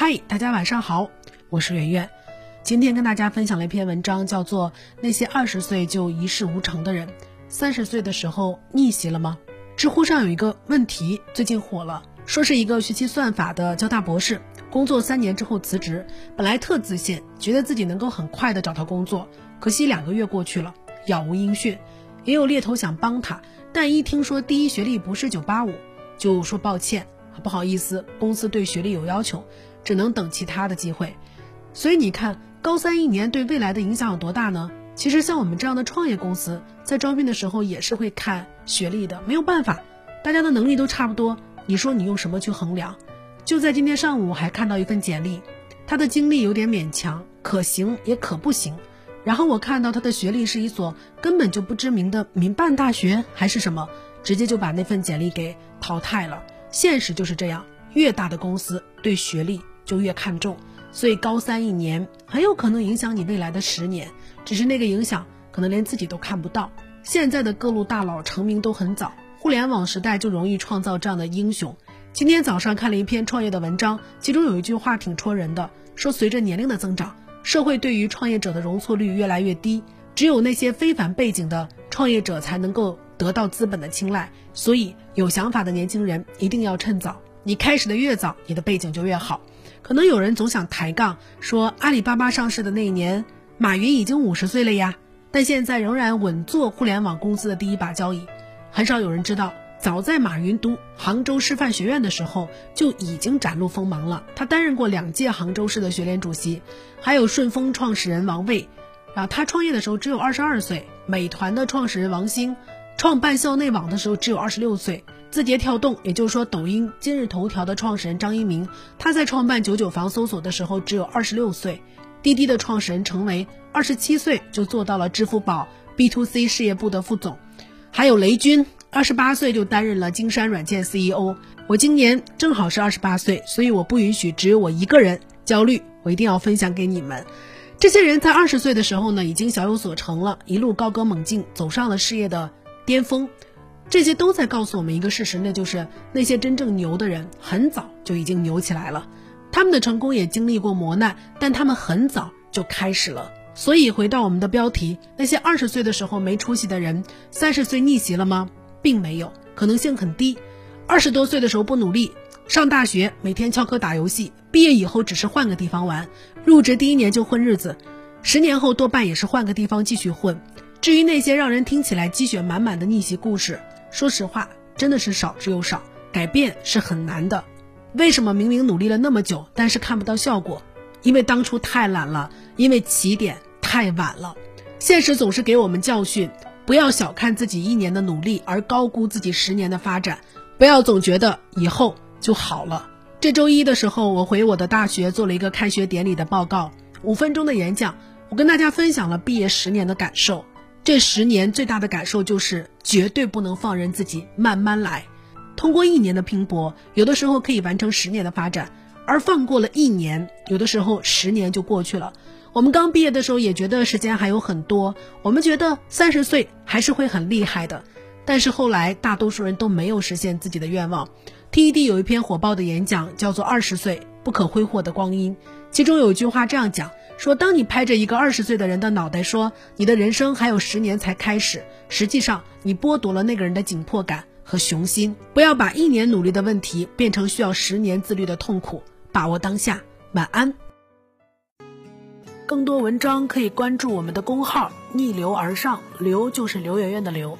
嗨，大家晚上好，我是圆圆。今天跟大家分享了一篇文章，叫做《那些二十岁就一事无成的人，三十岁的时候逆袭了吗？》知乎上有一个问题最近火了，说是一个学习算法的交大博士，工作三年之后辞职，本来特自信，觉得自己能够很快的找到工作，可惜两个月过去了，杳无音讯。也有猎头想帮他，但一听说第一学历不是九八五，就说抱歉，不好意思，公司对学历有要求。只能等其他的机会，所以你看，高三一年对未来的影响有多大呢？其实像我们这样的创业公司，在招聘的时候也是会看学历的，没有办法，大家的能力都差不多，你说你用什么去衡量？就在今天上午还看到一份简历，他的经历有点勉强，可行也可不行。然后我看到他的学历是一所根本就不知名的民办大学还是什么，直接就把那份简历给淘汰了。现实就是这样，越大的公司对学历。就越看重，所以高三一年很有可能影响你未来的十年，只是那个影响可能连自己都看不到。现在的各路大佬成名都很早，互联网时代就容易创造这样的英雄。今天早上看了一篇创业的文章，其中有一句话挺戳人的，说随着年龄的增长，社会对于创业者的容错率越来越低，只有那些非凡背景的创业者才能够得到资本的青睐。所以有想法的年轻人一定要趁早，你开始的越早，你的背景就越好。可能有人总想抬杠，说阿里巴巴上市的那一年，马云已经五十岁了呀，但现在仍然稳坐互联网公司的第一把交椅。很少有人知道，早在马云读杭州师范学院的时候，就已经展露锋芒了。他担任过两届杭州市的学联主席，还有顺丰创始人王卫。啊，他创业的时候只有二十二岁，美团的创始人王兴，创办校内网的时候只有二十六岁。字节跳动，也就是说抖音、今日头条的创始人张一鸣，他在创办九九房搜索的时候只有二十六岁；滴滴的创始人程维，二十七岁就做到了支付宝 B to C 事业部的副总；还有雷军，二十八岁就担任了金山软件 CEO。我今年正好是二十八岁，所以我不允许只有我一个人焦虑，我一定要分享给你们。这些人在二十岁的时候呢，已经小有所成了，一路高歌猛进，走上了事业的巅峰。这些都在告诉我们一个事实，那就是那些真正牛的人很早就已经牛起来了，他们的成功也经历过磨难，但他们很早就开始了。所以回到我们的标题，那些二十岁的时候没出息的人，三十岁逆袭了吗？并没有，可能性很低。二十多岁的时候不努力，上大学每天翘课打游戏，毕业以后只是换个地方玩，入职第一年就混日子，十年后多半也是换个地方继续混。至于那些让人听起来鸡血满满的逆袭故事，说实话，真的是少之又少，改变是很难的。为什么明明努力了那么久，但是看不到效果？因为当初太懒了，因为起点太晚了。现实总是给我们教训：不要小看自己一年的努力，而高估自己十年的发展；不要总觉得以后就好了。这周一的时候，我回我的大学做了一个开学典礼的报告，五分钟的演讲，我跟大家分享了毕业十年的感受。这十年最大的感受就是绝对不能放任自己慢慢来。通过一年的拼搏，有的时候可以完成十年的发展；而放过了一年，有的时候十年就过去了。我们刚毕业的时候也觉得时间还有很多，我们觉得三十岁还是会很厉害的。但是后来大多数人都没有实现自己的愿望。TED 有一篇火爆的演讲，叫做《二十岁不可挥霍的光阴》，其中有一句话这样讲。说，当你拍着一个二十岁的人的脑袋说你的人生还有十年才开始，实际上你剥夺了那个人的紧迫感和雄心。不要把一年努力的问题变成需要十年自律的痛苦，把握当下。晚安。更多文章可以关注我们的公号“逆流而上”，流就是刘媛媛的流。